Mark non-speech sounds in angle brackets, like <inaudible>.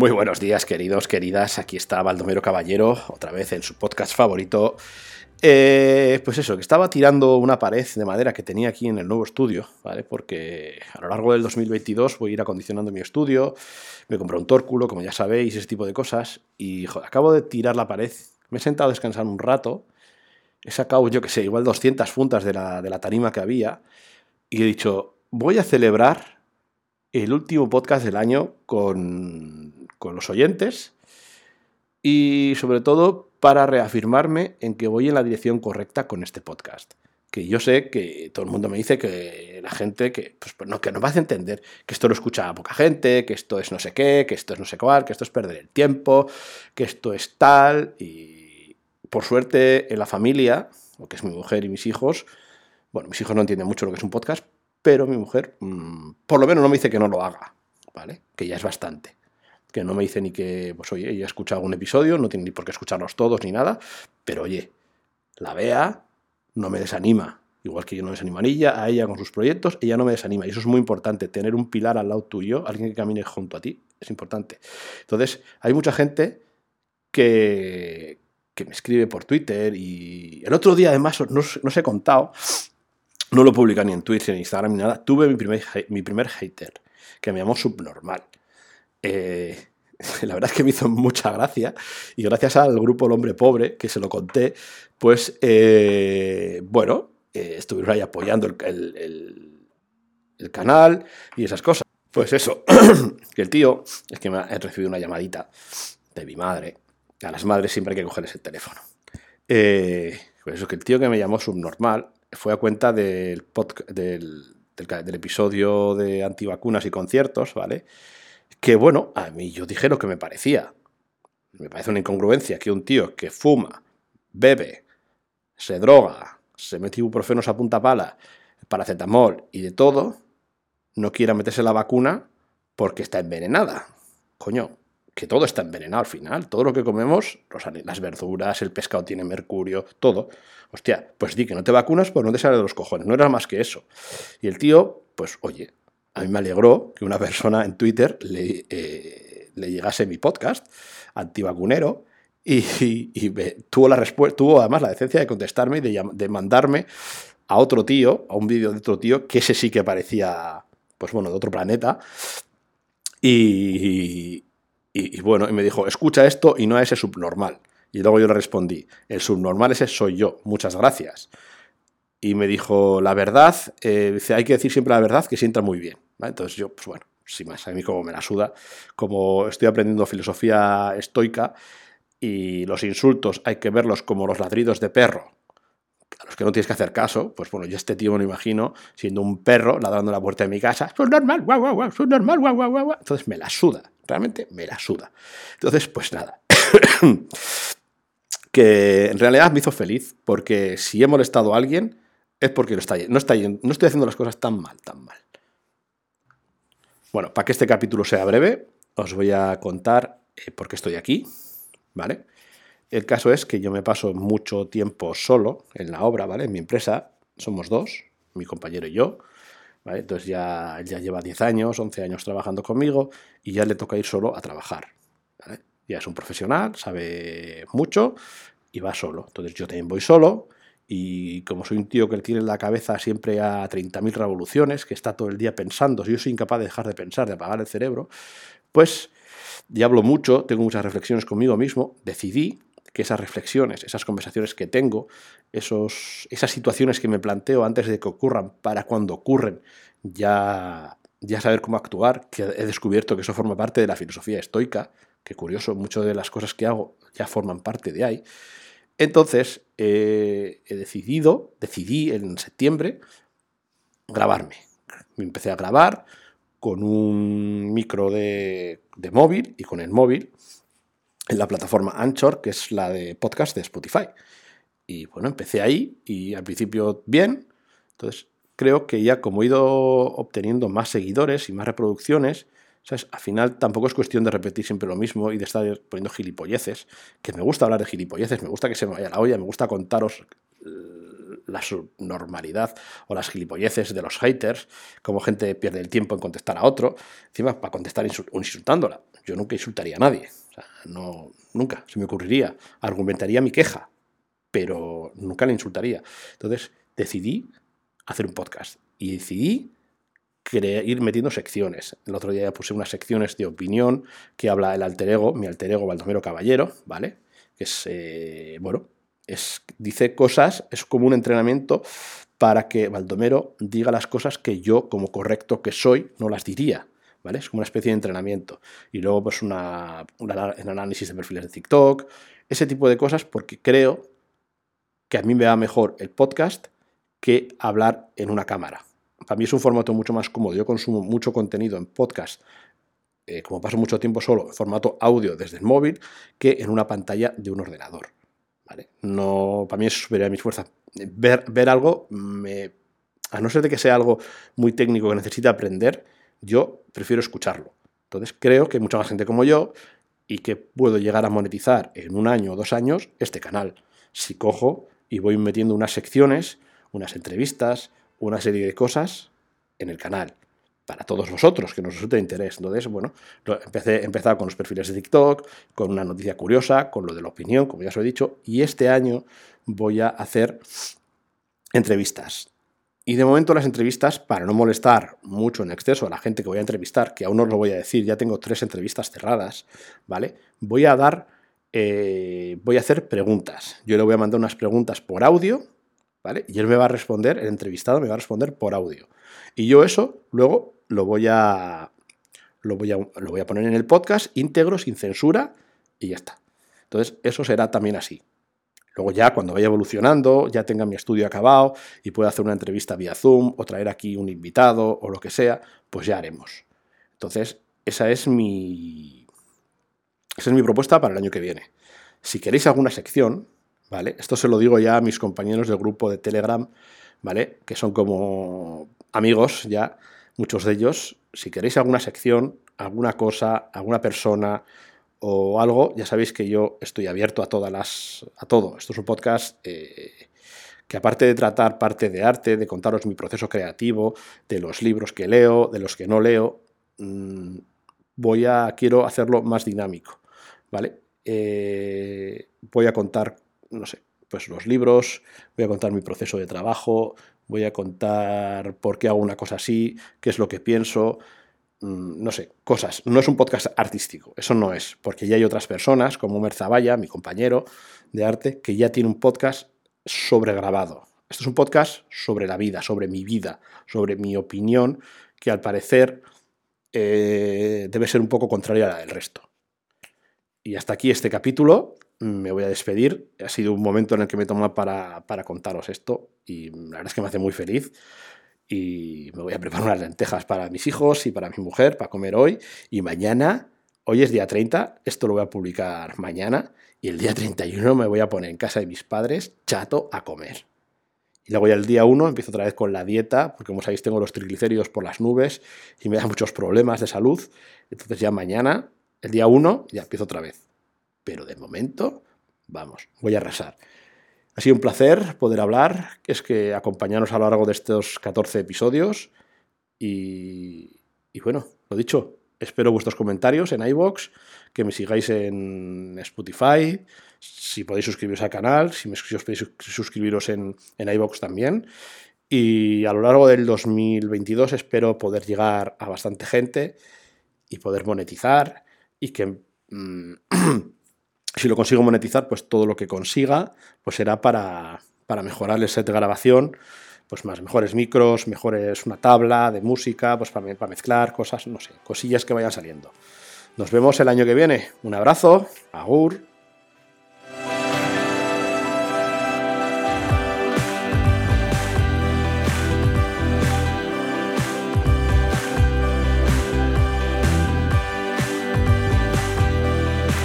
Muy buenos días, queridos, queridas. Aquí está Baldomero Caballero, otra vez en su podcast favorito. Eh, pues eso, que estaba tirando una pared de madera que tenía aquí en el nuevo estudio, ¿vale? Porque a lo largo del 2022 voy a ir acondicionando mi estudio, me compré un tórculo, como ya sabéis, ese tipo de cosas. Y joder, acabo de tirar la pared, me he sentado a descansar un rato, he sacado, yo que sé, igual 200 puntas de la, de la tarima que había, y he dicho, voy a celebrar el último podcast del año con, con los oyentes y sobre todo para reafirmarme en que voy en la dirección correcta con este podcast. Que yo sé que todo el mundo me dice que la gente que, pues, no, que no va a entender que esto lo escucha poca gente, que esto es no sé qué, que esto es no sé cuál, que esto es perder el tiempo, que esto es tal. Y por suerte en la familia, lo que es mi mujer y mis hijos, bueno, mis hijos no entienden mucho lo que es un podcast, pero mi mujer mmm, por lo menos no me dice que no lo haga, ¿vale? Que ya es bastante. Que no me dice ni que, pues oye, ella escucha algún episodio, no tiene ni por qué escucharlos todos ni nada, pero oye, la vea, no me desanima. Igual que yo no desanimo a ella, a ella con sus proyectos, ella no me desanima. Y eso es muy importante, tener un pilar al lado tuyo, alguien que camine junto a ti, es importante. Entonces, hay mucha gente que, que me escribe por Twitter y el otro día además, no, no os he contado, no lo publica ni en Twitter, ni en Instagram, ni nada. Tuve mi primer, mi primer hater, que me llamó subnormal. Eh, <laughs> la verdad es que me hizo mucha gracia y gracias al grupo El Hombre Pobre, que se lo conté, pues, eh, bueno, eh, estuvieron ahí apoyando el, el, canal y esas cosas. Pues eso, <clears throat> que el tío, es que me ha recibido una llamadita de mi madre. A las madres siempre hay que cogerles el teléfono. pues eso, que el tío que me llamó subnormal fue a cuenta del, del, del, episodio de antivacunas y conciertos, ¿vale? Que bueno, a mí yo dije lo que me parecía. Me parece una incongruencia que un tío que fuma, bebe, se droga, se mete ibuprofenos a punta pala, paracetamol y de todo, no quiera meterse la vacuna porque está envenenada. Coño, que todo está envenenado al final. Todo lo que comemos, las verduras, el pescado tiene mercurio, todo. Hostia, pues di que no te vacunas, pues no te sale de los cojones. No era más que eso. Y el tío, pues oye, a mí me alegró que una persona en Twitter le, eh, le llegase mi podcast antivacunero y, y, tuvo, la tuvo además la decencia de contestarme y de, mandarme a otro tío, a un vídeo de otro tío, que ese sí que parecía, pues bueno, de otro planeta. Y, y, bueno, y me dijo, escucha esto y no a ese subnormal. Y luego yo le respondí, el subnormal ese soy yo, muchas gracias. Y me dijo, la verdad, eh, dice, hay que decir siempre la verdad, que sienta muy bien. Entonces yo, pues bueno, sin más, a mí como me la suda, como estoy aprendiendo filosofía estoica y los insultos hay que verlos como los ladridos de perro, a los que no tienes que hacer caso, pues bueno, yo este tío me lo imagino siendo un perro ladrando la puerta de mi casa, subnormal, guau, guau, guau, subnormal, guau, guau, guau. Entonces me la suda realmente me la suda. Entonces, pues nada. <coughs> que en realidad me hizo feliz, porque si he molestado a alguien es porque no, está, no, está, no estoy haciendo las cosas tan mal, tan mal. Bueno, para que este capítulo sea breve, os voy a contar eh, por qué estoy aquí, ¿vale? El caso es que yo me paso mucho tiempo solo en la obra, ¿vale? En mi empresa somos dos, mi compañero y yo. Entonces ya, ya lleva 10 años, 11 años trabajando conmigo y ya le toca ir solo a trabajar. Ya es un profesional, sabe mucho y va solo. Entonces yo también voy solo y como soy un tío que tiene la cabeza siempre a 30.000 revoluciones, que está todo el día pensando, si yo soy incapaz de dejar de pensar, de apagar el cerebro, pues ya hablo mucho, tengo muchas reflexiones conmigo mismo, decidí que esas reflexiones, esas conversaciones que tengo, esos, esas situaciones que me planteo antes de que ocurran, para cuando ocurren, ya, ya saber cómo actuar, que he descubierto que eso forma parte de la filosofía estoica, que curioso, muchas de las cosas que hago ya forman parte de ahí. Entonces, eh, he decidido, decidí en septiembre, grabarme. Me empecé a grabar con un micro de, de móvil y con el móvil en la plataforma Anchor, que es la de podcast de Spotify. Y bueno, empecé ahí y al principio bien. Entonces creo que ya como he ido obteniendo más seguidores y más reproducciones, ¿sabes? al final tampoco es cuestión de repetir siempre lo mismo y de estar poniendo gilipolleces, que me gusta hablar de gilipolleces, me gusta que se me vaya la olla, me gusta contaros la subnormalidad o las gilipolleces de los haters, como gente pierde el tiempo en contestar a otro, encima para contestar insultándola. Yo nunca insultaría a nadie, no, nunca se me ocurriría. Argumentaría mi queja, pero nunca le insultaría. Entonces decidí hacer un podcast y decidí ir metiendo secciones. El otro día puse unas secciones de opinión que habla el alter ego, mi alter ego Baldomero Caballero, ¿vale? Que es, eh, bueno, es, dice cosas, es como un entrenamiento para que Baldomero diga las cosas que yo, como correcto que soy, no las diría. ¿Vale? Es como una especie de entrenamiento. Y luego, pues, una, un análisis de perfiles de TikTok, ese tipo de cosas, porque creo que a mí me va mejor el podcast que hablar en una cámara. Para mí es un formato mucho más cómodo. Yo consumo mucho contenido en podcast, eh, como paso mucho tiempo solo, en formato audio desde el móvil, que en una pantalla de un ordenador. No, para mí es superior a mis fuerzas. Ver, ver algo, me, a no ser de que sea algo muy técnico que necesite aprender, yo prefiero escucharlo. Entonces creo que mucha más gente como yo y que puedo llegar a monetizar en un año o dos años este canal. Si cojo y voy metiendo unas secciones, unas entrevistas, una serie de cosas en el canal para todos vosotros, que nos resulte de interés. Entonces, bueno, empecé, empezado con los perfiles de TikTok, con una noticia curiosa, con lo de la opinión, como ya os he dicho, y este año voy a hacer entrevistas. Y de momento las entrevistas, para no molestar mucho en exceso a la gente que voy a entrevistar, que aún no os lo voy a decir, ya tengo tres entrevistas cerradas, ¿vale? Voy a dar, eh, voy a hacer preguntas. Yo le voy a mandar unas preguntas por audio, ¿vale? Y él me va a responder, el entrevistado me va a responder por audio. Y yo eso luego lo voy a, lo voy a, lo voy a poner en el podcast íntegro, sin censura, y ya está. Entonces, eso será también así. Luego ya cuando vaya evolucionando, ya tenga mi estudio acabado y pueda hacer una entrevista vía Zoom o traer aquí un invitado o lo que sea, pues ya haremos. Entonces, esa es mi esa es mi propuesta para el año que viene. Si queréis alguna sección, ¿vale? Esto se lo digo ya a mis compañeros del grupo de Telegram, ¿vale? Que son como amigos ya, muchos de ellos. Si queréis alguna sección, alguna cosa, alguna persona o algo, ya sabéis que yo estoy abierto a todas las. a todo. Esto es un podcast. Eh, que aparte de tratar parte de arte, de contaros mi proceso creativo, de los libros que leo, de los que no leo, mm, voy a, quiero hacerlo más dinámico, ¿vale? Eh, voy a contar, no sé, pues los libros, voy a contar mi proceso de trabajo, voy a contar por qué hago una cosa así, qué es lo que pienso, mm, no sé, cosas. No es un podcast artístico, eso no es, porque ya hay otras personas, como Merzabaya, mi compañero de arte, que ya tiene un podcast sobregrabado. Esto es un podcast sobre la vida, sobre mi vida, sobre mi opinión, que al parecer eh, debe ser un poco contraria a la del resto. Y hasta aquí este capítulo me voy a despedir. Ha sido un momento en el que me toma para, para contaros esto y la verdad es que me hace muy feliz. Y me voy a preparar unas lentejas para mis hijos y para mi mujer para comer hoy. Y mañana, hoy es día 30, esto lo voy a publicar mañana. Y el día 31 me voy a poner en casa de mis padres chato a comer. Y luego ya el día 1 empiezo otra vez con la dieta, porque como sabéis tengo los triglicéridos por las nubes y me da muchos problemas de salud. Entonces ya mañana, el día 1, ya empiezo otra vez pero de momento, vamos, voy a arrasar. Ha sido un placer poder hablar, es que acompañaros a lo largo de estos 14 episodios y, bueno, lo dicho, espero vuestros comentarios en iBox, que me sigáis en Spotify, si podéis suscribiros al canal, si, os podéis suscribiros en, en iBox también. Y a lo largo del 2022 espero poder llegar a bastante gente y poder monetizar y que mm, <clears throat> si lo consigo monetizar, pues todo lo que consiga pues será para, para mejorar el set de grabación, pues más mejores micros, mejores una tabla de música, pues para, para mezclar cosas, no sé, cosillas que vayan saliendo. Nos vemos el año que viene. Un abrazo, agur.